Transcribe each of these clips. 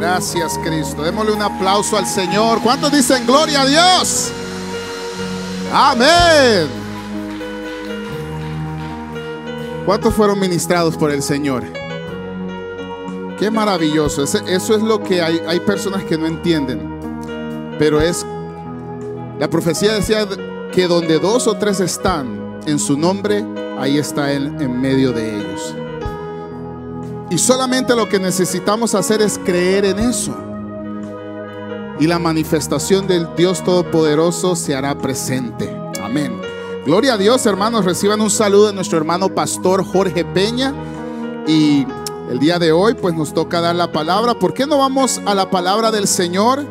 Gracias Cristo. Démosle un aplauso al Señor. ¿Cuántos dicen gloria a Dios? Amén. ¿Cuántos fueron ministrados por el Señor? Qué maravilloso. Eso es lo que hay. Hay personas que no entienden. Pero es... La profecía decía que donde dos o tres están en su nombre, ahí está Él en medio de ellos. Y solamente lo que necesitamos hacer es creer en eso. Y la manifestación del Dios Todopoderoso se hará presente. Amén. Gloria a Dios, hermanos. Reciban un saludo de nuestro hermano pastor Jorge Peña. Y el día de hoy, pues nos toca dar la palabra. ¿Por qué no vamos a la palabra del Señor?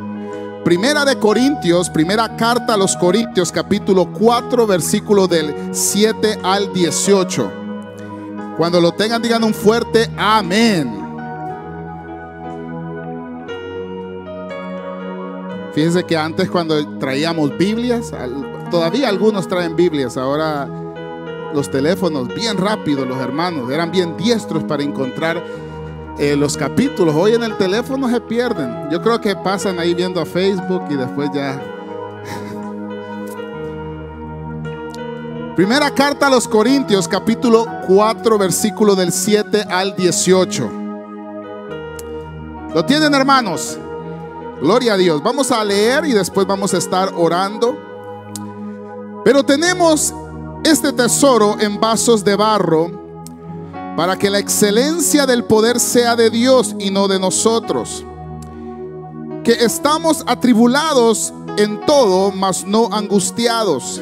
Primera de Corintios, primera carta a los Corintios, capítulo 4, versículo del 7 al 18. Cuando lo tengan, digan un fuerte amén. Fíjense que antes cuando traíamos Biblias, todavía algunos traen Biblias, ahora los teléfonos bien rápidos, los hermanos, eran bien diestros para encontrar eh, los capítulos. Hoy en el teléfono se pierden. Yo creo que pasan ahí viendo a Facebook y después ya Primera carta a los Corintios, capítulo 4, versículo del 7 al 18. ¿Lo tienen, hermanos? Gloria a Dios. Vamos a leer y después vamos a estar orando. Pero tenemos este tesoro en vasos de barro para que la excelencia del poder sea de Dios y no de nosotros. Que estamos atribulados en todo, mas no angustiados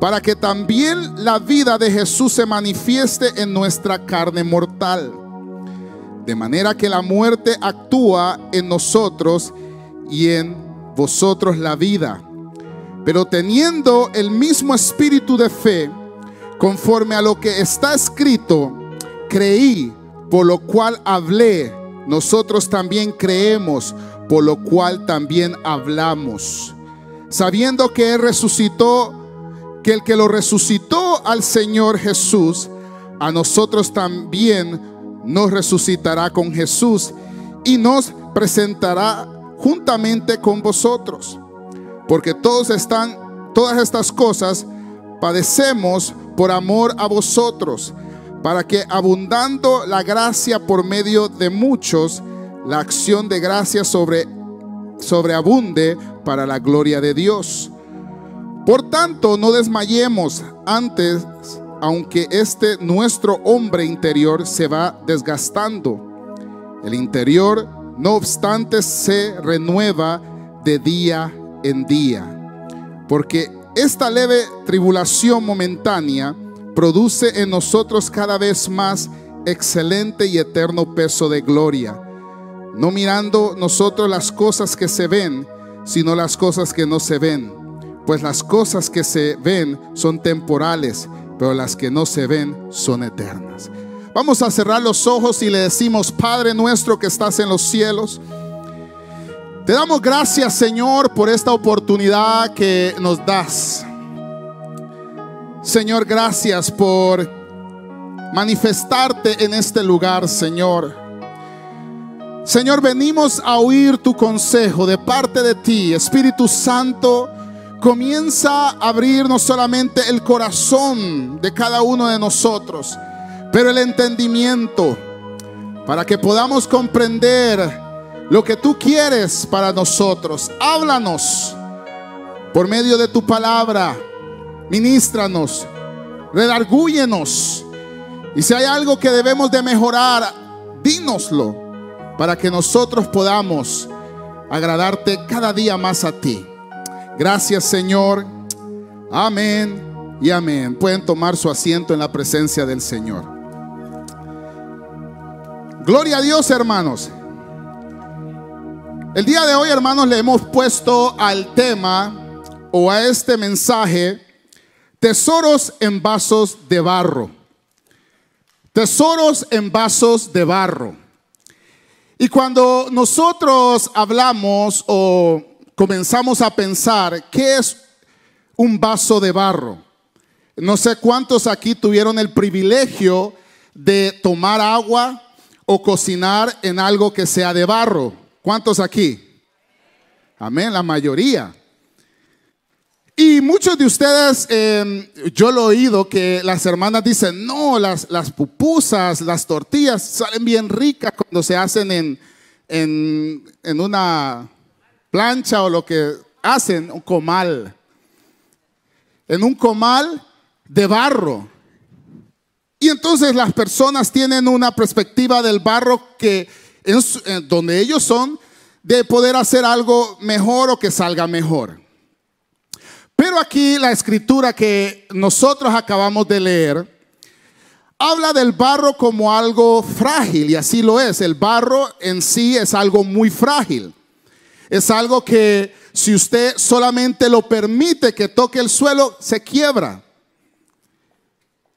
para que también la vida de Jesús se manifieste en nuestra carne mortal. De manera que la muerte actúa en nosotros y en vosotros la vida. Pero teniendo el mismo espíritu de fe, conforme a lo que está escrito, creí, por lo cual hablé. Nosotros también creemos, por lo cual también hablamos. Sabiendo que Él resucitó que el que lo resucitó al Señor Jesús, a nosotros también nos resucitará con Jesús y nos presentará juntamente con vosotros. Porque todos están, todas estas cosas padecemos por amor a vosotros, para que abundando la gracia por medio de muchos, la acción de gracia sobre sobreabunde para la gloria de Dios. Por tanto, no desmayemos antes, aunque este nuestro hombre interior se va desgastando. El interior, no obstante, se renueva de día en día. Porque esta leve tribulación momentánea produce en nosotros cada vez más excelente y eterno peso de gloria. No mirando nosotros las cosas que se ven, sino las cosas que no se ven pues las cosas que se ven son temporales, pero las que no se ven son eternas. Vamos a cerrar los ojos y le decimos, Padre nuestro que estás en los cielos, te damos gracias Señor por esta oportunidad que nos das. Señor, gracias por manifestarte en este lugar, Señor. Señor, venimos a oír tu consejo de parte de ti, Espíritu Santo comienza a abrir no solamente el corazón de cada uno de nosotros, pero el entendimiento para que podamos comprender lo que tú quieres para nosotros. Háblanos por medio de tu palabra, ministranos, redargúyenos. Y si hay algo que debemos de mejorar, dínoslo para que nosotros podamos agradarte cada día más a ti. Gracias Señor. Amén y amén. Pueden tomar su asiento en la presencia del Señor. Gloria a Dios hermanos. El día de hoy, hermanos, le hemos puesto al tema o a este mensaje tesoros en vasos de barro. Tesoros en vasos de barro. Y cuando nosotros hablamos o comenzamos a pensar qué es un vaso de barro, no sé cuántos aquí tuvieron el privilegio de tomar agua o cocinar en algo que sea de barro. ¿Cuántos aquí? Amén, la mayoría. Y muchos de ustedes, em, yo lo he oído que las hermanas dicen, no, las, las pupusas, las tortillas salen bien ricas cuando se hacen en, en, en una plancha o lo que hacen, un comal. En un comal de barro. Y entonces las personas tienen una perspectiva del barro que es donde ellos son de poder hacer algo mejor o que salga mejor. Pero aquí la escritura que nosotros acabamos de leer habla del barro como algo frágil y así lo es. El barro en sí es algo muy frágil. Es algo que si usted solamente lo permite que toque el suelo, se quiebra.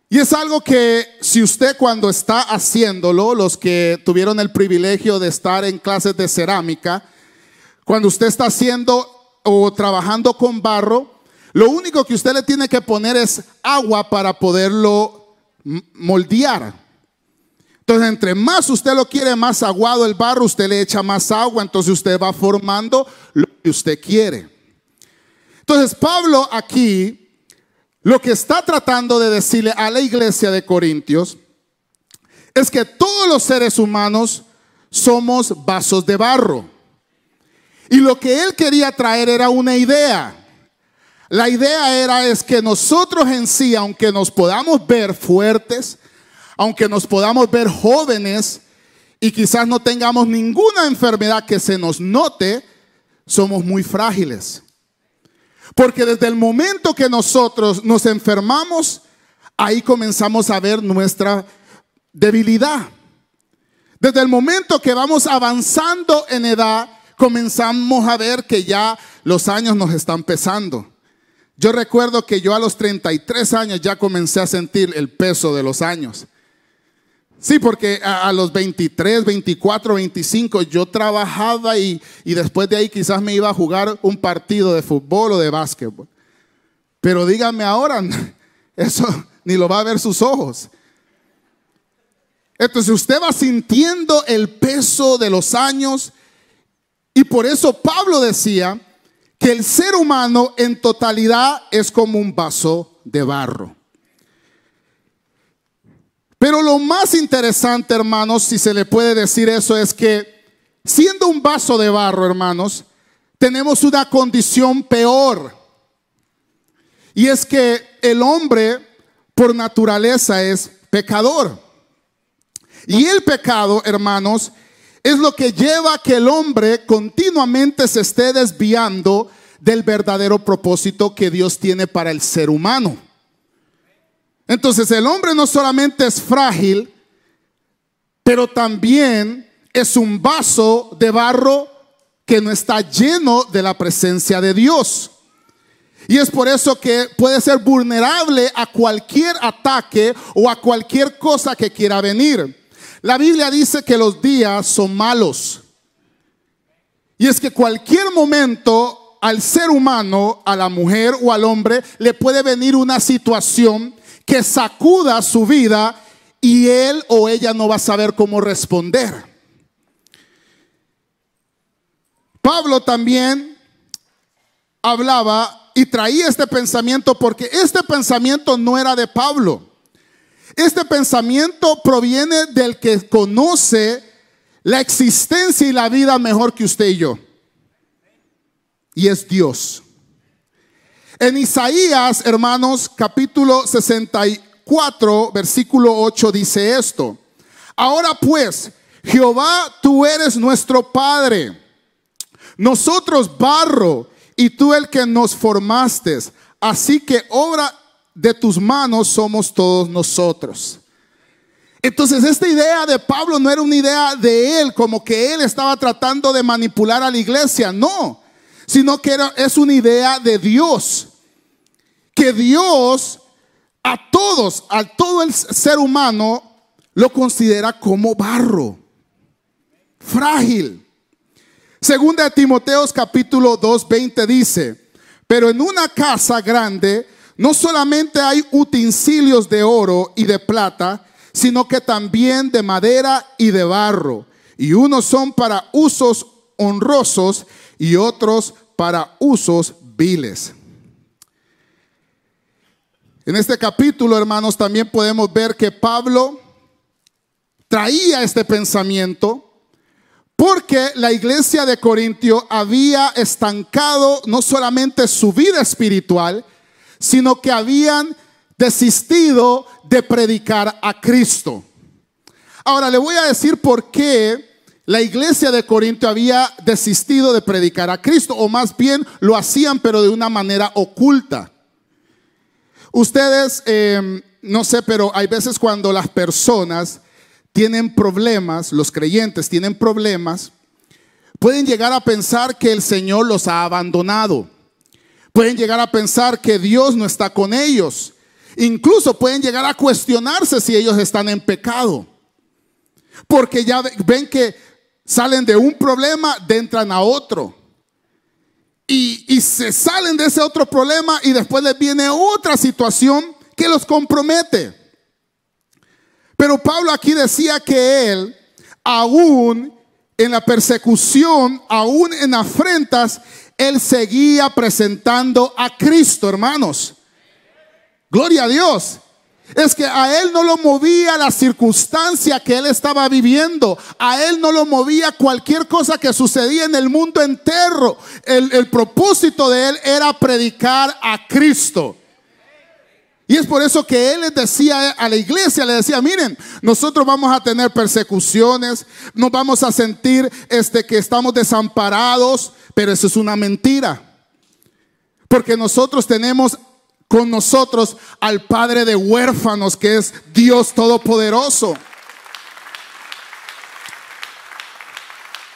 Y es algo que si usted cuando está haciéndolo, los que tuvieron el privilegio de estar en clases de cerámica, cuando usted está haciendo o trabajando con barro, lo único que usted le tiene que poner es agua para poderlo moldear. Entonces, entre más usted lo quiere más aguado el barro, usted le echa más agua, entonces usted va formando lo que usted quiere. Entonces, Pablo aquí lo que está tratando de decirle a la iglesia de Corintios es que todos los seres humanos somos vasos de barro. Y lo que él quería traer era una idea. La idea era es que nosotros en sí, aunque nos podamos ver fuertes, aunque nos podamos ver jóvenes y quizás no tengamos ninguna enfermedad que se nos note, somos muy frágiles. Porque desde el momento que nosotros nos enfermamos, ahí comenzamos a ver nuestra debilidad. Desde el momento que vamos avanzando en edad, comenzamos a ver que ya los años nos están pesando. Yo recuerdo que yo a los 33 años ya comencé a sentir el peso de los años. Sí, porque a, los 23, 24, 25 yo trabajaba y, y después de ahí quizás me iba a jugar un partido de fútbol o de básquetbol. Pero dígame ahora, eso ni lo va a ver sus ojos. Entonces usted va sintiendo el peso de los años y por eso Pablo decía que el ser humano en totalidad es como un vaso de barro. Pero lo más interesante, hermanos, si se le puede decir eso, es que siendo un vaso de barro, hermanos, tenemos una condición peor. Y es que el hombre por naturaleza es pecador. Y el pecado, hermanos, es lo que lleva a que el hombre continuamente se esté desviando del verdadero propósito que Dios tiene para el ser humano. Entonces el hombre no solamente es frágil, pero también es un vaso de barro que no está lleno de la presencia de Dios. Y es por eso que puede ser vulnerable a cualquier ataque o a cualquier cosa que quiera venir. La Biblia dice que los días son malos. Y es que cualquier momento al ser humano, a la mujer o al hombre, le puede venir una situación que sacuda su vida y él o ella no va a saber cómo responder. Pablo también hablaba y traía este pensamiento porque este pensamiento no era de Pablo. Este pensamiento proviene del que conoce la existencia y la vida mejor que usted y yo. Y es Dios. En Isaías, hermanos, capítulo 64, versículo 8 dice esto. Ahora pues, Jehová, tú eres nuestro Padre. Nosotros barro y tú el que nos formaste. Así que obra de tus manos somos todos nosotros. Entonces esta idea de Pablo no era una idea de él, como que él estaba tratando de manipular a la iglesia, no, sino que era, es una idea de Dios. Que Dios a todos, a todo el ser humano, lo considera como barro, frágil. Segunda de Timoteos capítulo 2, 20 dice, pero en una casa grande no solamente hay utensilios de oro y de plata, sino que también de madera y de barro. Y unos son para usos honrosos y otros para usos viles. En este capítulo, hermanos, también podemos ver que Pablo traía este pensamiento porque la iglesia de Corintio había estancado no solamente su vida espiritual, sino que habían desistido de predicar a Cristo. Ahora le voy a decir por qué la iglesia de Corinto había desistido de predicar a Cristo, o más bien lo hacían, pero de una manera oculta. Ustedes, em, no sé, pero hay veces cuando las personas tienen problemas, los creyentes tienen problemas, pueden llegar a pensar que el Señor los ha abandonado. Pueden llegar a pensar que Dios no está con ellos. Incluso pueden llegar a cuestionarse si ellos están en pecado. Porque ya ven que salen de un problema, entran a otro. Y, y, se salen de ese otro problema y después les viene otra situación que los compromete. Pero Pablo aquí decía que él, aún en la persecución, aún en afrentas, él seguía presentando a Cristo, hermanos. Gloria a Dios. Es que a él no lo movía la circunstancia que él estaba viviendo. A él no lo movía cualquier cosa que sucedía en el mundo entero. El, propósito de él era predicar a Cristo. Y es por eso que él les decía a la iglesia, le decía, miren, nosotros vamos a tener persecuciones, nos vamos a sentir este, que estamos desamparados, pero eso es una mentira. Porque nosotros tenemos con nosotros al Padre de huérfanos, que es Dios Todopoderoso.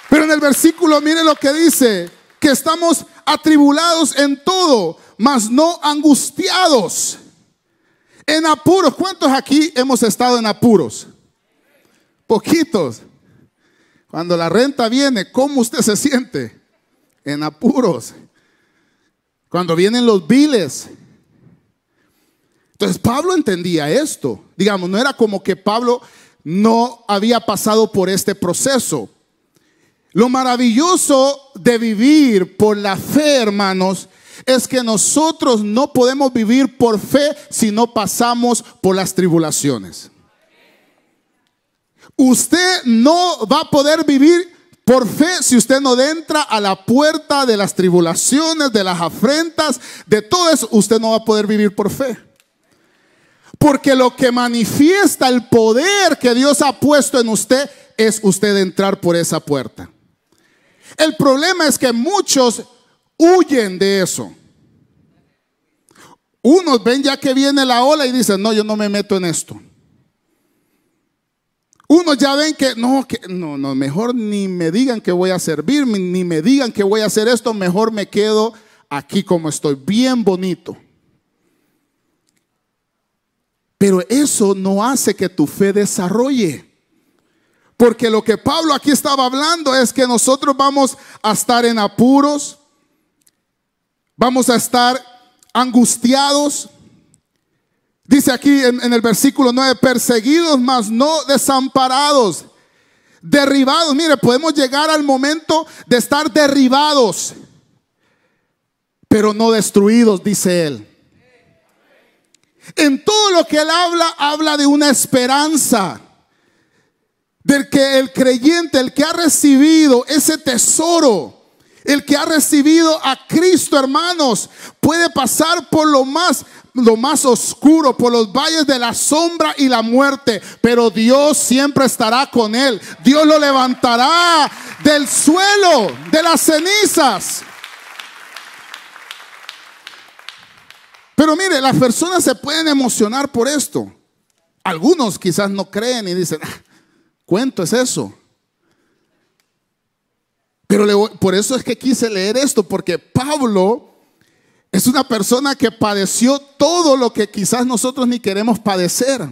Pero en el versículo, mire lo que dice, que estamos atribulados en todo, mas no angustiados. En apuros, ¿cuántos aquí hemos estado en apuros? Poquitos. Cuando la renta viene, ¿cómo usted se siente? En apuros. Cuando vienen los biles, entonces Pablo entendía esto. Digamos, no era como que Pablo no había pasado por este proceso. Lo maravilloso de vivir por la fe, hermanos, es que nosotros no podemos vivir por fe si no pasamos por las tribulaciones. Usted no va a poder vivir por fe si usted no entra a la puerta de las tribulaciones, de las afrentas, de todo eso, usted no va a poder vivir por fe. Porque lo que manifiesta el poder que Dios ha puesto en usted es usted entrar por esa puerta. El problema es que muchos huyen de eso. Unos ven ya que viene la ola y dicen, no, yo no me meto en esto. Unos ya ven que no, que no, no, mejor ni me digan que voy a servir, ni me digan que voy a hacer esto, mejor me quedo aquí como estoy, bien bonito. Pero eso no hace que tu fe desarrolle. Porque lo que Pablo aquí estaba hablando es que nosotros vamos a estar en apuros, vamos a estar angustiados. Dice aquí en, el versículo 9, perseguidos, mas no desamparados, derribados. Mire, podemos llegar al momento de estar derribados, pero no destruidos, dice él. En todo lo que él habla, habla de una esperanza. Del que el creyente, el que ha recibido ese tesoro, el que ha recibido a Cristo, hermanos, puede pasar por lo más lo más oscuro, por los valles de la sombra y la muerte, pero Dios siempre estará con él. Dios lo levantará del suelo, de las cenizas. Pero mire, las personas se pueden emocionar por esto. Algunos quizás no creen y dicen, ah, cuento es eso. Pero por eso es que quise leer esto, porque Pablo es una persona que padeció todo lo que quizás nosotros ni queremos padecer.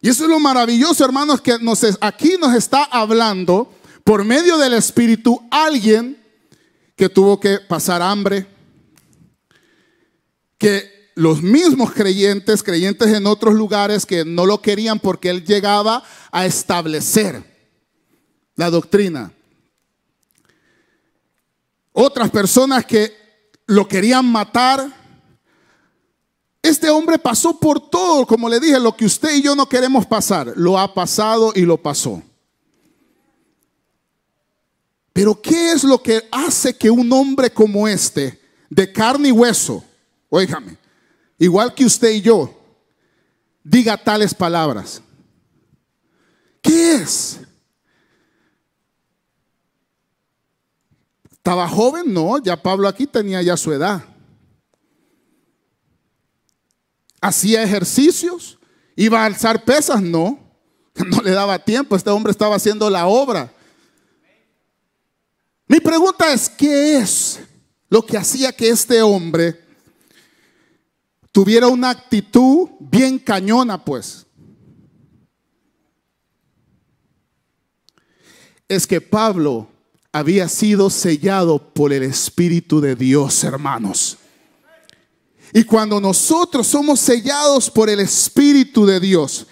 Y eso es lo maravilloso, hermanos, que aquí nos está hablando por medio del Espíritu alguien que tuvo que pasar hambre, que los mismos creyentes, creyentes en otros lugares que no lo querían porque él llegaba a establecer la doctrina. Otras personas que lo querían matar. Este hombre pasó por todo, como le dije, lo que usted y yo no queremos pasar. Lo ha pasado y lo pasó. Pero ¿qué es lo que hace que un hombre como este, de carne y hueso, óigame, igual que usted y yo, diga tales palabras? ¿Qué es? ¿Estaba joven? No, ya Pablo aquí tenía ya su edad. ¿Hacía ejercicios? ¿Iba a alzar pesas? No, no le daba tiempo. Este hombre estaba haciendo la obra. Mi pregunta es, ¿qué es lo que hacía que este hombre tuviera una actitud bien cañona, pues? Es que Pablo había sido sellado por el Espíritu de Dios, hermanos. Y cuando nosotros somos sellados por el Espíritu de Dios,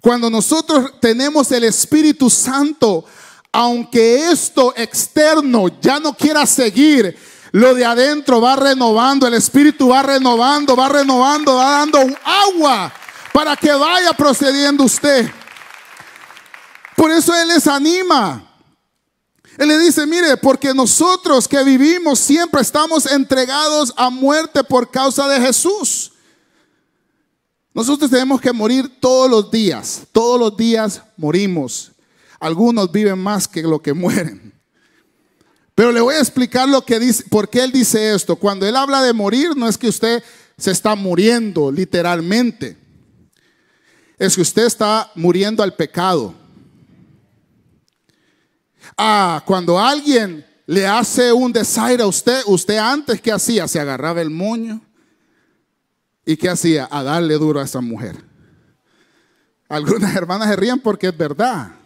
cuando nosotros tenemos el Espíritu Santo, aunque esto externo ya no quiera seguir, lo de adentro va renovando, el Espíritu va renovando, va renovando, va dando agua para que vaya procediendo usted. Por eso Él les anima. Él le dice, mire, porque nosotros que vivimos siempre estamos entregados a muerte por causa de Jesús. Nosotros tenemos que morir todos los días, todos los días morimos. Algunos viven más que lo que mueren. Pero le voy a explicar lo que dice, por qué él dice esto. Cuando él habla de morir, no es que usted se está muriendo literalmente. Es que usted está muriendo al pecado. Ah, cuando alguien le hace un desaire a usted, usted antes que hacía, se agarraba el moño. ¿Y qué hacía? A darle duro a esa mujer. Algunas hermanas se ríen porque es verdad.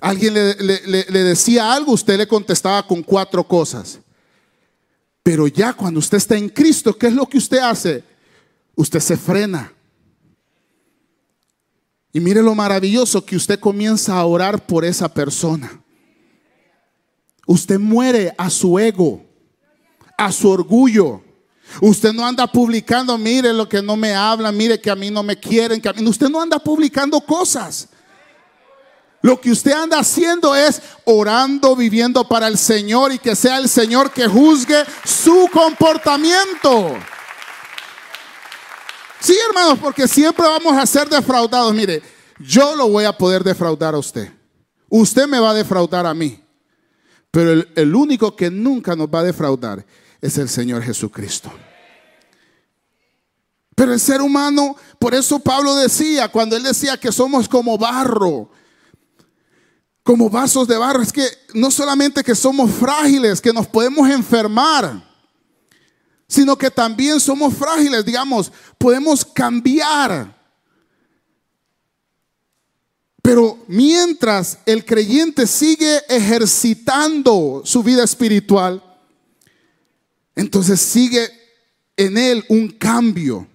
Alguien le, decía algo, usted le contestaba con cuatro cosas. Pero ya cuando usted está en Cristo, ¿qué es lo que usted hace? Usted se frena. Y mire lo maravilloso que usted comienza a orar por esa persona. Usted muere a su ego, a su orgullo. Usted no anda publicando, mire lo que no me hablan, mire que a mí no me quieren, que a mí... usted no anda publicando cosas. Lo que usted anda haciendo es orando, viviendo para el Señor y que sea el Señor que juzgue su comportamiento. Sí, hermanos, porque siempre vamos a ser defraudados. Mire, yo lo voy a poder defraudar a usted. Usted me va a defraudar a mí. Pero el, el único que nunca nos va a defraudar es el Señor Jesucristo. Pero el ser humano, por eso Pablo decía, cuando él decía que somos como barro, como vasos de barro. Es que no solamente que somos frágiles, que nos podemos enfermar, sino que también somos frágiles, digamos, podemos cambiar. Pero mientras el creyente sigue ejercitando su vida espiritual, entonces sigue en él un cambio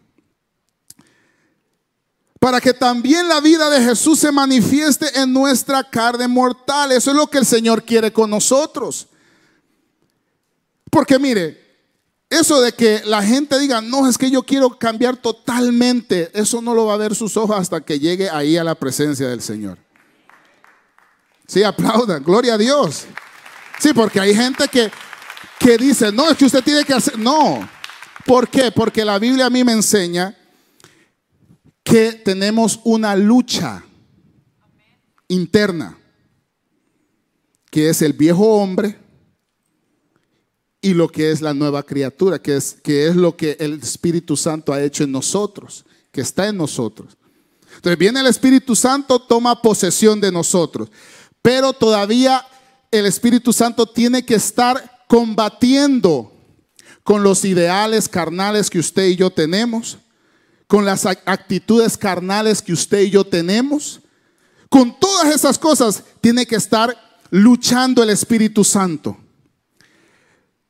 para que también la vida de Jesús se manifieste en nuestra carne mortal. Eso es lo que el Señor quiere con nosotros. Porque mire, eso de que la gente diga, no, es que yo quiero cambiar totalmente, eso no lo va a ver sus ojos hasta que llegue ahí a la presencia del Señor. Sí, aplaudan, gloria a Dios. Sí, porque hay gente que, que dice, no, es que usted tiene que hacer, no. ¿Por qué? Porque la Biblia a mí me enseña que tenemos una lucha interna, que es el viejo hombre y lo que es la nueva criatura, que es, que es lo que el Espíritu Santo ha hecho en nosotros, que está en nosotros. Entonces viene el Espíritu Santo, toma posesión de nosotros, pero todavía el Espíritu Santo tiene que estar combatiendo con los ideales carnales que usted y yo tenemos, con las actitudes carnales que usted y yo tenemos. Con todas esas cosas tiene que estar luchando el Espíritu Santo.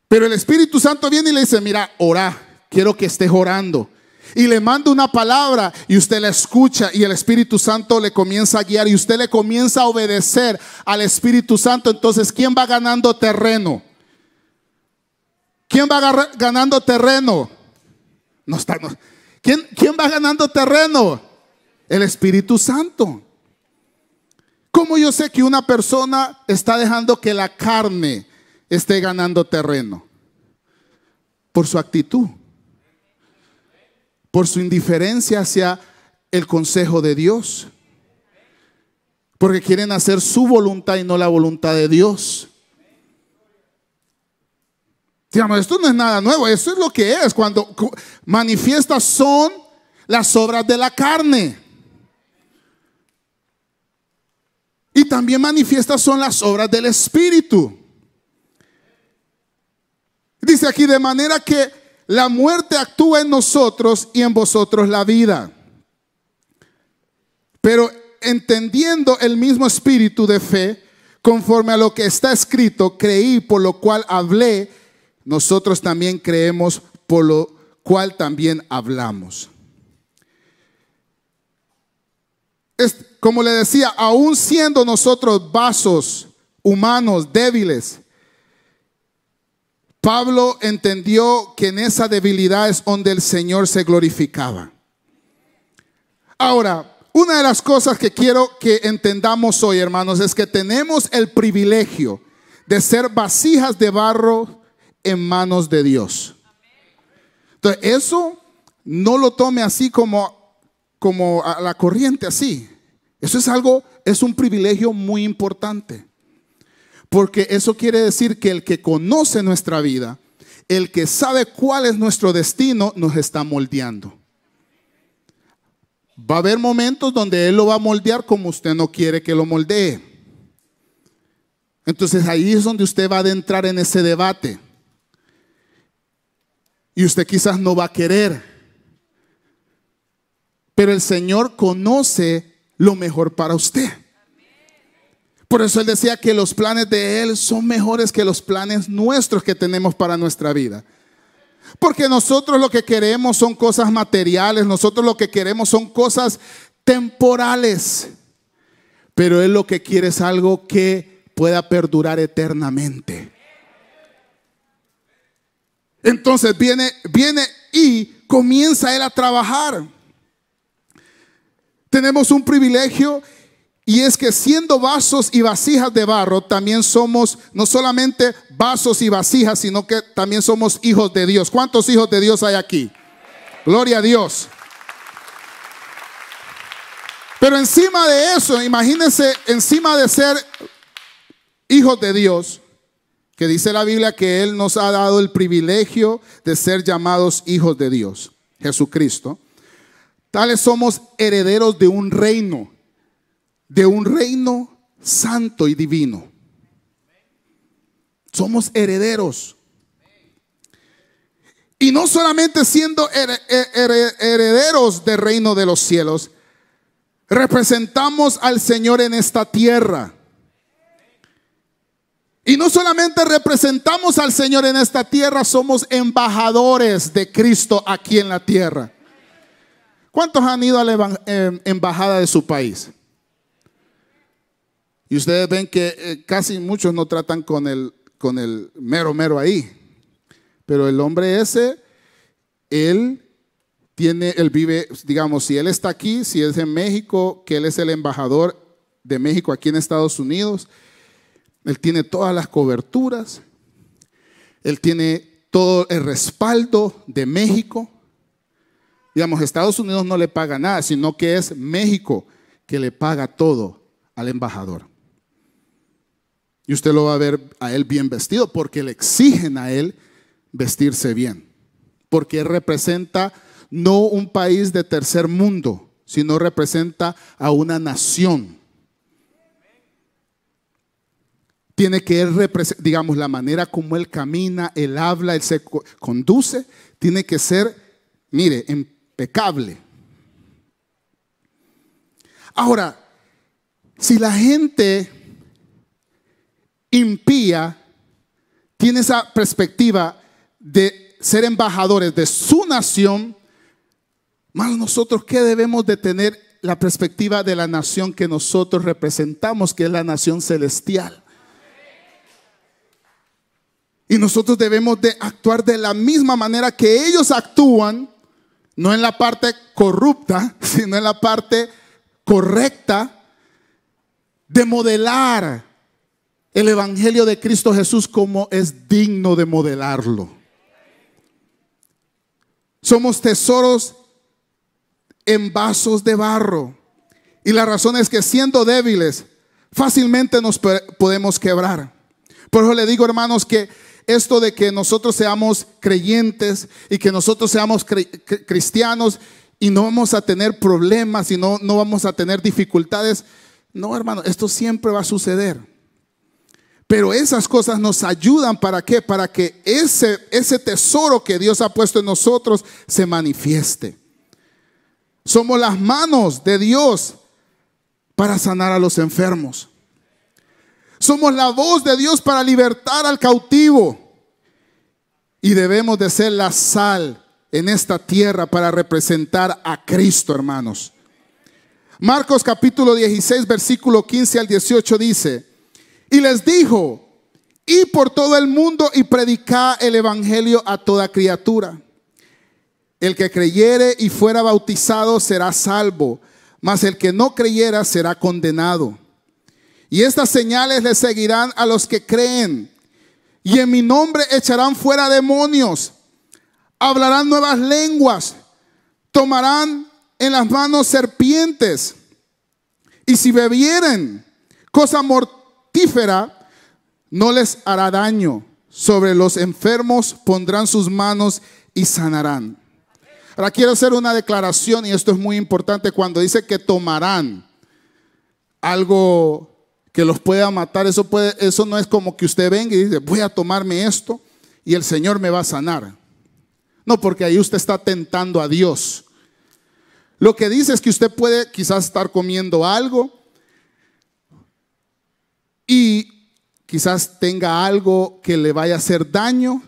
Pero el Espíritu Santo viene y le dice, mira, ora, quiero que estés orando. Y le manda una palabra y usted la escucha y el Espíritu Santo le comienza a guiar y usted le comienza a obedecer al Espíritu Santo. Entonces, ¿quién va ganando terreno? ¿Quién va ganando terreno? No está. ¿Quién, ¿Quién va ganando terreno? El Espíritu Santo. ¿Cómo yo sé que una persona está dejando que la carne esté ganando terreno? Por su actitud, por su indiferencia hacia el consejo de Dios, porque quieren hacer su voluntad y no la voluntad de Dios. Digamos, esto no es nada nuevo, eso es lo que es. Cuando manifiestas son las obras de la carne. Y también manifiestas son las obras del Espíritu. Dice aquí, de manera que la muerte actúa en nosotros y en vosotros la vida. Pero entendiendo el mismo espíritu de fe, conforme a lo que está escrito, creí, por lo cual hablé nosotros también creemos, por lo cual también hablamos. como le decía, aún siendo nosotros vasos humanos débiles, Pablo entendió que en esa debilidad es donde el Señor se glorificaba. Ahora, una de las cosas que quiero que entendamos hoy, hermanos, es que tenemos el privilegio de ser vasijas de barro en manos de Dios. Entonces, eso no lo tome así como, como a la corriente, así. Eso es algo, es un privilegio muy importante. Porque eso quiere decir que el que conoce nuestra vida, el que sabe cuál es nuestro destino, nos está moldeando. Va a haber momentos donde Él lo va a moldear como usted no quiere que lo moldee. Entonces ahí es donde usted va a adentrar en ese debate. Y usted quizás no va a querer. Pero el Señor conoce lo mejor para usted. Por eso Él decía que los planes de Él son mejores que los planes nuestros que tenemos para nuestra vida. Porque nosotros lo que queremos son cosas materiales, nosotros lo que queremos son cosas temporales. Pero Él lo que quiere es algo que pueda perdurar eternamente. Entonces viene, viene y comienza él a trabajar. Tenemos un privilegio y es que siendo vasos y vasijas de barro, también somos no solamente vasos y vasijas, sino que también somos hijos de Dios. ¿Cuántos hijos de Dios hay aquí? Gloria a Dios. Pero encima de eso, imagínense, encima de ser hijos de Dios, que dice la Biblia que Él nos ha dado el privilegio de ser llamados hijos de Dios, Jesucristo. Tales somos herederos de un reino, de un reino santo y divino. Somos herederos. Y no solamente siendo herederos del reino de los cielos, representamos al Señor en esta tierra. Y no solamente representamos al Señor en esta tierra, somos embajadores de Cristo aquí en la tierra. ¿Cuántos han ido a la em, embajada de su país? Y ustedes ven que eh, casi muchos no tratan con el, con el mero mero ahí. Pero el hombre ese, él tiene, él vive, digamos, si él está aquí, si es en México, que él es el embajador de México aquí en Estados Unidos, él tiene todas las coberturas. Él tiene todo el respaldo de México. Digamos, Estados Unidos no le paga nada, sino que es México que le paga todo al embajador. Y usted lo va a ver a él bien vestido porque le exigen a él vestirse bien. Porque él representa no un país de tercer mundo, sino representa a una nación. Tiene que él, digamos, la manera como él camina, él habla, él se conduce, tiene que ser, mire, impecable. Ahora, si la gente impía tiene esa perspectiva de ser embajadores de su nación, más nosotros ¿qué debemos de tener la perspectiva de la nación que nosotros representamos, que es la nación celestial. Y nosotros debemos de actuar de la misma manera que ellos actúan, no en la parte corrupta, sino en la parte correcta de modelar el Evangelio de Cristo Jesús como es digno de modelarlo. Somos tesoros en vasos de barro. Y la razón es que siendo débiles, fácilmente nos podemos quebrar. Por eso le digo, hermanos, que esto de que nosotros seamos creyentes y que nosotros seamos cristianos y no vamos a tener problemas y no, no vamos a tener dificultades, no, hermano, esto siempre va a suceder. Pero esas cosas nos ayudan para qué? Para que ese, ese tesoro que Dios ha puesto en nosotros se manifieste. Somos las manos de Dios para sanar a los enfermos. Somos la voz de Dios para libertar al cautivo. Y debemos de ser la sal en esta tierra para representar a Cristo, hermanos. Marcos capítulo 16, versículo 15 al 18 dice, y les dijo, y por todo el mundo y predicar el Evangelio a toda criatura. El que creyere y fuera bautizado será salvo, mas el que no creyera será condenado. Y estas señales le seguirán a los que creen. Y en mi nombre echarán fuera demonios, hablarán nuevas lenguas, tomarán en las manos serpientes. Y si bebieren cosa mortífera, no les hará daño. Sobre los enfermos pondrán sus manos y sanarán. Ahora quiero hacer una declaración y esto es muy importante cuando dice que tomarán algo que los pueda matar. Eso, puede, eso no es como que usted venga y dice, voy a tomarme esto y el Señor me va a sanar. No, porque ahí usted está tentando a Dios. Lo que dice es que usted puede quizás estar comiendo algo y quizás tenga algo que le vaya a hacer daño.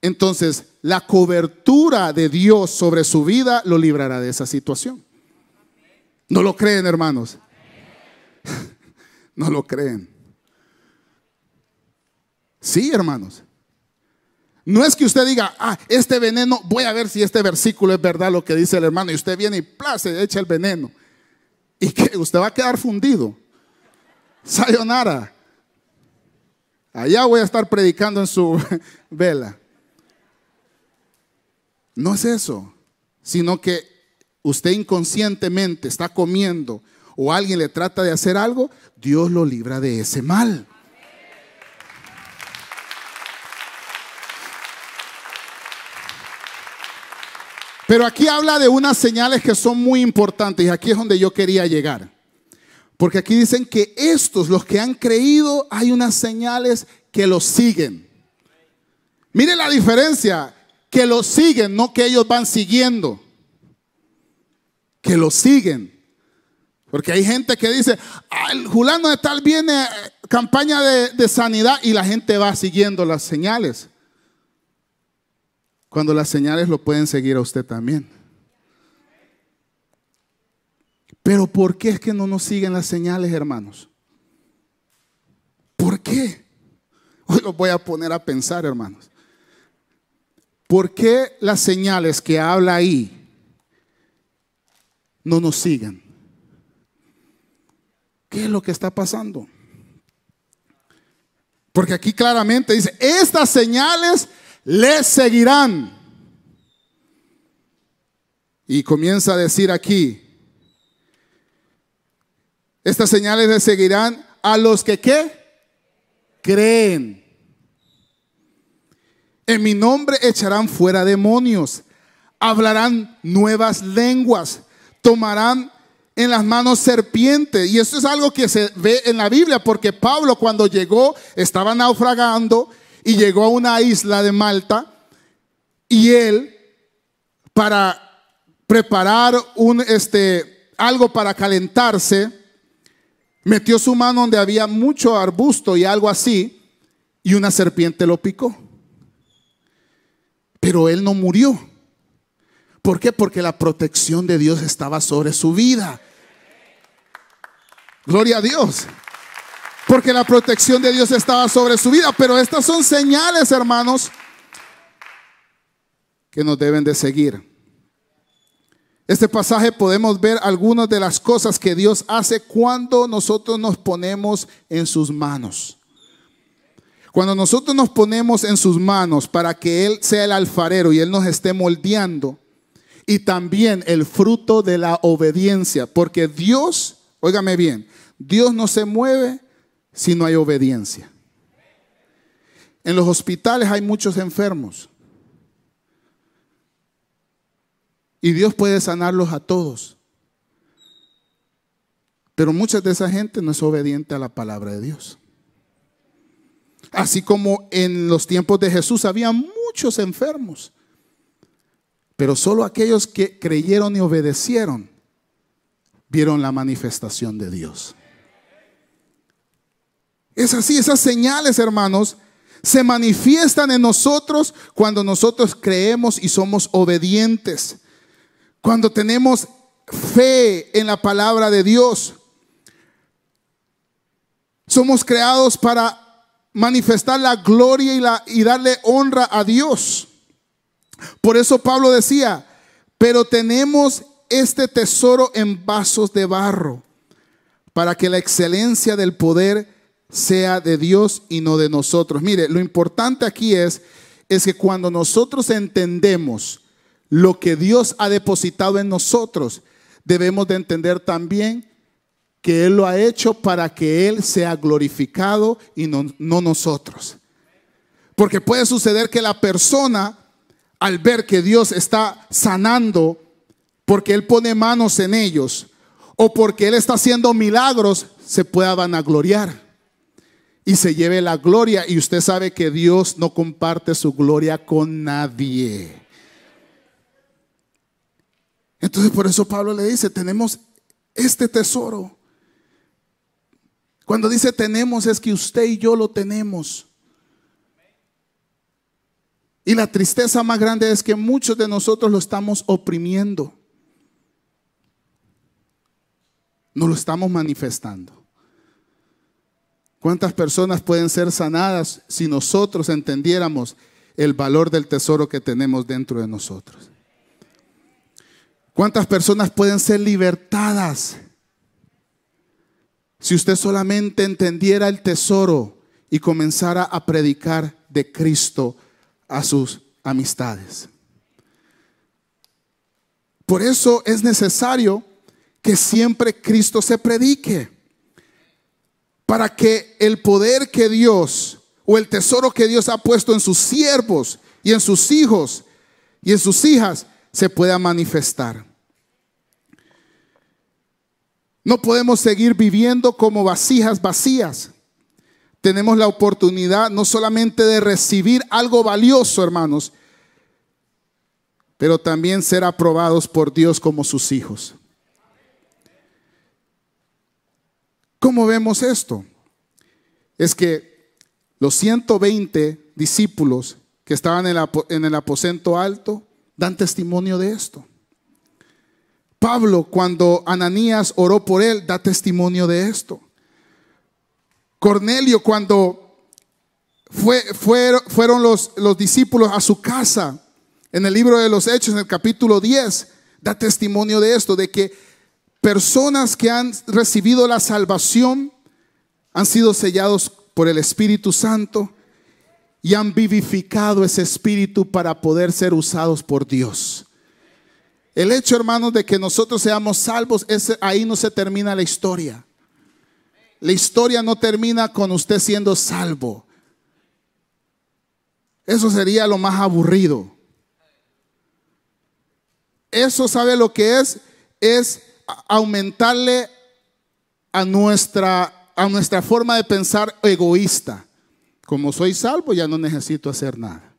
Entonces, la cobertura de Dios sobre su vida lo librará de esa situación. ¿No lo creen, hermanos? ¿No lo creen? Sí, hermanos. No es que usted diga, ah, este veneno, voy a ver si este versículo es verdad lo que dice el hermano, y usted viene y place, echa el veneno. Y que usted va a quedar fundido. Sayonara. Allá voy a estar predicando en su vela. No es eso, sino que usted inconscientemente está comiendo o alguien le trata de hacer algo, Dios lo libra de ese mal. Pero aquí habla de unas señales que son muy importantes y aquí es donde yo quería llegar. Porque aquí dicen que estos, los que han creído, hay unas señales que los siguen. Mire la diferencia que los siguen, no que ellos van siguiendo. Que los siguen. Porque hay gente que dice, el Julano de tal viene eh, campaña de, de sanidad y la gente va siguiendo las señales. Cuando las señales lo pueden seguir a usted también. Pero ¿por qué es que no nos siguen las señales, hermanos? ¿Por qué? Hoy los voy a poner a pensar, hermanos. ¿Por qué las señales que habla ahí no nos siguen? ¿Qué es lo que está pasando? Porque aquí claramente dice, estas señales les seguirán. Y comienza a decir aquí, estas señales les seguirán a los que qué? creen. En mi nombre echarán fuera demonios, hablarán nuevas lenguas, tomarán en las manos serpientes. Y eso es algo que se ve en la Biblia, porque Pablo cuando llegó estaba naufragando y llegó a una isla de Malta y él para preparar un este algo para calentarse metió su mano donde había mucho arbusto y algo así y una serpiente lo picó. Pero él no murió. ¿Por qué? Porque la protección de Dios estaba sobre su vida. Gloria a Dios. Porque la protección de Dios estaba sobre su vida. Pero estas son señales, hermanos, que nos deben de seguir. Este pasaje podemos ver algunas de las cosas que Dios hace cuando nosotros nos ponemos en sus manos. Cuando nosotros nos ponemos en sus manos para que Él sea el alfarero y Él nos esté moldeando, y también el fruto de la obediencia, porque Dios, óigame bien, Dios no se mueve si no hay obediencia. En los hospitales hay muchos enfermos. Y Dios puede sanarlos a todos. Pero mucha de esa gente no es obediente a la palabra de Dios. Así como en los tiempos de Jesús había muchos enfermos. Pero solo aquellos que creyeron y obedecieron vieron la manifestación de Dios. Es así, esas señales, hermanos, se manifiestan en nosotros cuando nosotros creemos y somos obedientes. Cuando tenemos fe en la palabra de Dios. Somos creados para manifestar la gloria y, la, y darle honra a Dios. Por eso Pablo decía, pero tenemos este tesoro en vasos de barro, para que la excelencia del poder sea de Dios y no de nosotros. Mire, lo importante aquí es, es que cuando nosotros entendemos lo que Dios ha depositado en nosotros, debemos de entender también que Él lo ha hecho para que Él sea glorificado y no, nosotros. Porque puede suceder que la persona, al ver que Dios está sanando, porque Él pone manos en ellos, o porque Él está haciendo milagros, se pueda vanagloriar y se lleve la gloria. Y usted sabe que Dios no comparte su gloria con nadie. Entonces por eso Pablo le dice, tenemos este tesoro cuando dice tenemos es que usted y yo lo tenemos. Y la tristeza más grande es que muchos de nosotros lo estamos oprimiendo. No lo estamos manifestando. ¿Cuántas personas pueden ser sanadas si nosotros entendiéramos el valor del tesoro que tenemos dentro de nosotros? ¿Cuántas personas pueden ser libertadas si usted solamente entendiera el tesoro y comenzara a predicar de Cristo a sus amistades. Por eso es necesario que siempre Cristo se predique, para que el poder que Dios o el tesoro que Dios ha puesto en sus siervos y en sus hijos y en sus hijas se pueda manifestar. No podemos seguir viviendo como vasijas vacías. Tenemos la oportunidad no solamente de recibir algo valioso, hermanos, pero también ser aprobados por Dios como sus hijos. ¿Cómo vemos esto? Es que los 120 discípulos que estaban en el aposento alto dan testimonio de esto. Pablo, cuando Ananías oró por él, da testimonio de esto. Cornelio, cuando fue, fueron los, los discípulos a su casa, en el libro de los Hechos, en el capítulo 10, da testimonio de esto, de que personas que han recibido la salvación han sido sellados por el Espíritu Santo y han vivificado ese espíritu para poder ser usados por Dios. El hecho, hermanos, de que nosotros seamos salvos, ahí no se termina la historia. La historia no termina con usted siendo salvo. Eso sería lo más aburrido. Eso sabe lo que es, es aumentarle a nuestra, a nuestra forma de pensar egoísta. Como soy salvo, ya no necesito hacer nada.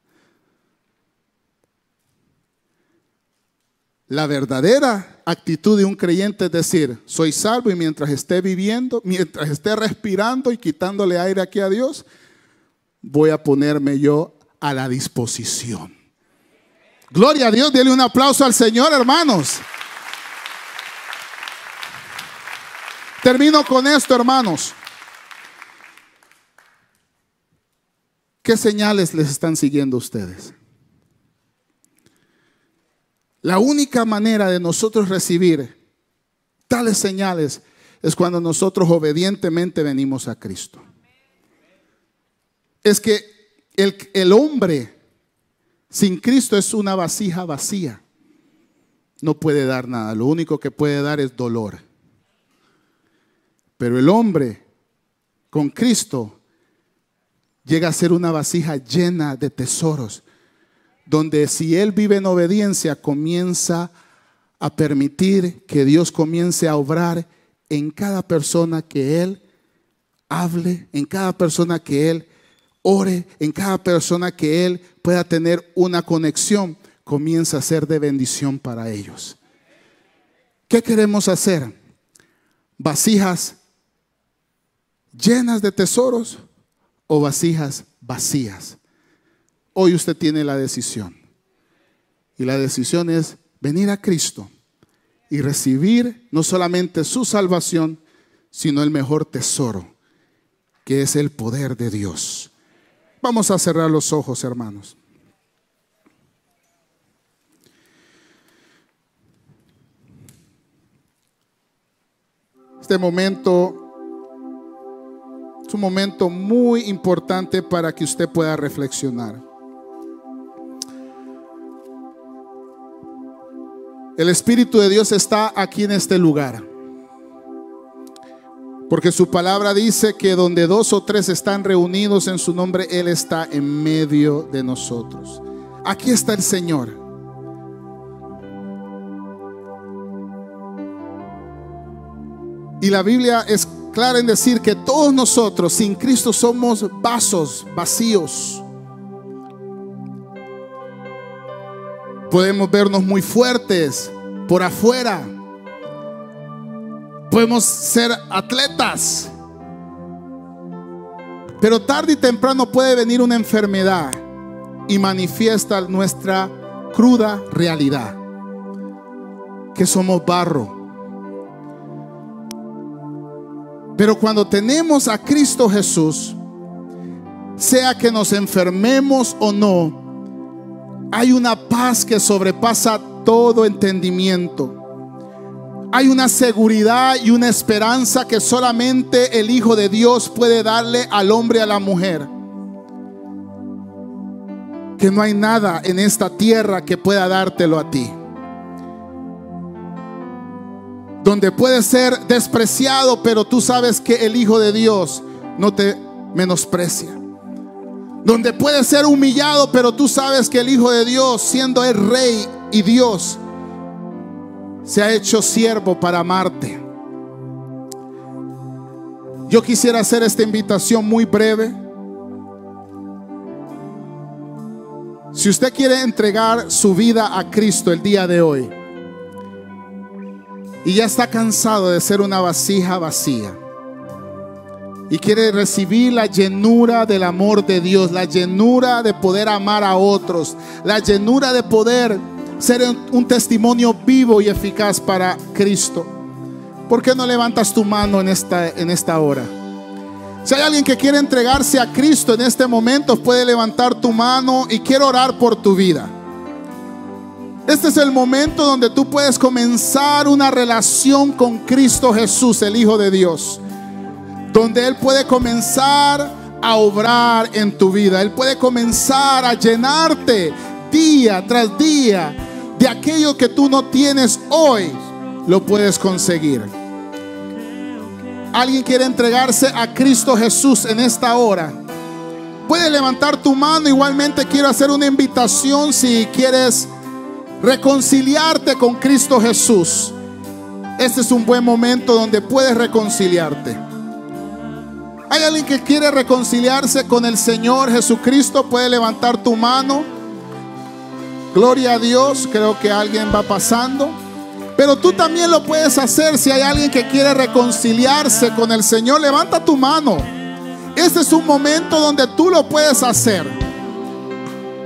La verdadera actitud de un creyente es decir, soy salvo y mientras esté viviendo, mientras esté respirando y quitándole aire aquí a Dios, voy a ponerme yo a la disposición. Gloria a Dios, denle un aplauso al Señor, hermanos. Termino con esto, hermanos. ¿Qué señales les están siguiendo ustedes? La única manera de nosotros recibir tales señales es cuando nosotros obedientemente venimos a Cristo. Es que el, hombre sin Cristo es una vasija vacía. No puede dar nada. Lo único que puede dar es dolor. Pero el hombre con Cristo llega a ser una vasija llena de tesoros donde si él vive en obediencia, comienza a permitir que Dios comience a obrar en cada persona que él hable, en cada persona que él ore, en cada persona que él pueda tener una conexión, comienza a ser de bendición para ellos. ¿Qué queremos hacer? Vasijas llenas de tesoros o vasijas vacías. Hoy usted tiene la decisión. Y la decisión es venir a Cristo y recibir no solamente su salvación, sino el mejor tesoro, que es el poder de Dios. Vamos a cerrar los ojos, hermanos. Este momento es un momento muy importante para que usted pueda reflexionar. El Espíritu de Dios está aquí en este lugar. Porque su palabra dice que donde dos o tres están reunidos en su nombre, Él está en medio de nosotros. Aquí está el Señor. Y la Biblia es clara en decir que todos nosotros sin Cristo somos vasos vacíos. Podemos vernos muy fuertes por afuera. Podemos ser atletas. Pero tarde y temprano puede venir una enfermedad y manifiesta nuestra cruda realidad. Que somos barro. Pero cuando tenemos a Cristo Jesús, sea que nos enfermemos o no, hay una paz que sobrepasa todo entendimiento. Hay una seguridad y una esperanza que solamente el Hijo de Dios puede darle al hombre y a la mujer. Que no hay nada en esta tierra que pueda dártelo a ti. Donde puede ser despreciado, pero tú sabes que el Hijo de Dios no te menosprecia donde puede ser humillado, pero tú sabes que el Hijo de Dios, siendo el Rey y Dios, se ha hecho siervo para amarte. Yo quisiera hacer esta invitación muy breve. Si usted quiere entregar su vida a Cristo el día de hoy y ya está cansado de ser una vasija vacía, y quiere recibir la llenura del amor de Dios, la llenura de poder amar a otros, la llenura de poder ser un testimonio vivo y eficaz para Cristo. ¿Por qué no levantas tu mano en esta, en esta hora? Si hay alguien que quiere entregarse a Cristo en este momento, puede levantar tu mano y quiero orar por tu vida. Este es el momento donde tú puedes comenzar una relación con Cristo Jesús, el Hijo de Dios donde Él puede comenzar a obrar en tu vida. Él puede comenzar a llenarte día tras día de aquello que tú no tienes hoy, lo puedes conseguir. alguien quiere entregarse a Cristo Jesús en esta hora, puedes levantar tu mano. Igualmente quiero hacer una invitación si quieres reconciliarte con Cristo Jesús. Este es un buen momento donde puedes reconciliarte. Hay alguien que quiere reconciliarse con el Señor Jesucristo, puede levantar tu mano. Gloria a Dios, creo que alguien va pasando. Pero tú también lo puedes hacer si hay alguien que quiere reconciliarse con el Señor. Levanta tu mano. Este es un momento donde tú lo puedes hacer.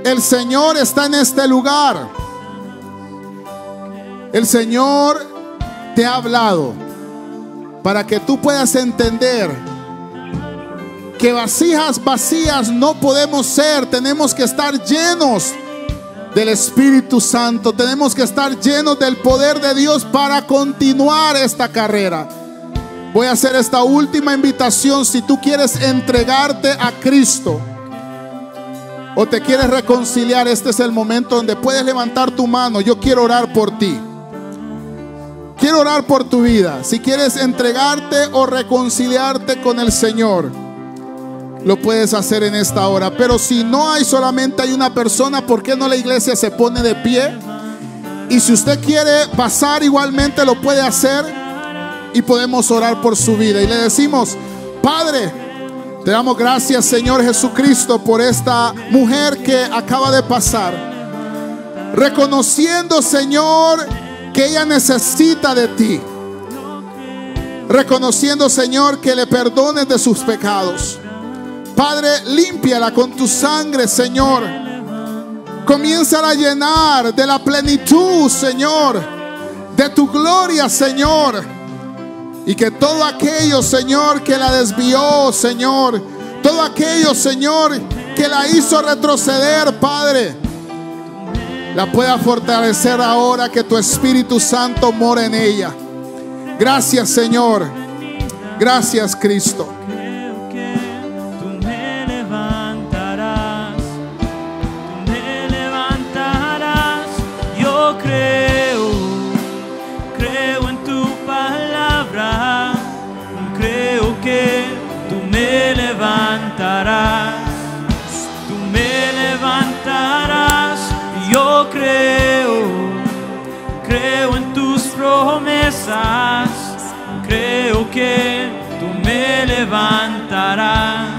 El Señor está en este lugar. El Señor te ha hablado para que tú puedas entender que vasijas vacías no podemos ser. Tenemos que estar llenos del Espíritu Santo. Tenemos que estar llenos del poder de Dios para continuar esta carrera. Voy a hacer esta última invitación. Si tú quieres entregarte a Cristo o te quieres reconciliar, este es el momento donde puedes levantar tu mano. Yo quiero orar por ti. Quiero orar por tu vida. Si quieres entregarte o reconciliarte con el Señor lo puedes hacer en esta hora. Pero si no hay solamente hay una persona, ¿por qué no la iglesia se pone de pie? Y si usted quiere pasar igualmente lo puede hacer y podemos orar por su vida. Y le decimos, Padre, te damos gracias Señor Jesucristo por esta mujer que acaba de pasar. Reconociendo Señor que ella necesita de ti. Reconociendo Señor que le perdones de sus pecados. Padre, límpiala con tu sangre, Señor. Comienza a llenar de la plenitud, Señor, de tu gloria, Señor. Y que todo aquello, Señor, que la desvió, Señor, todo aquello, Señor, que la hizo retroceder, Padre, la pueda fortalecer ahora que tu Espíritu Santo mora en ella. Gracias, Señor. Gracias, Cristo. creo que tú me levantarás.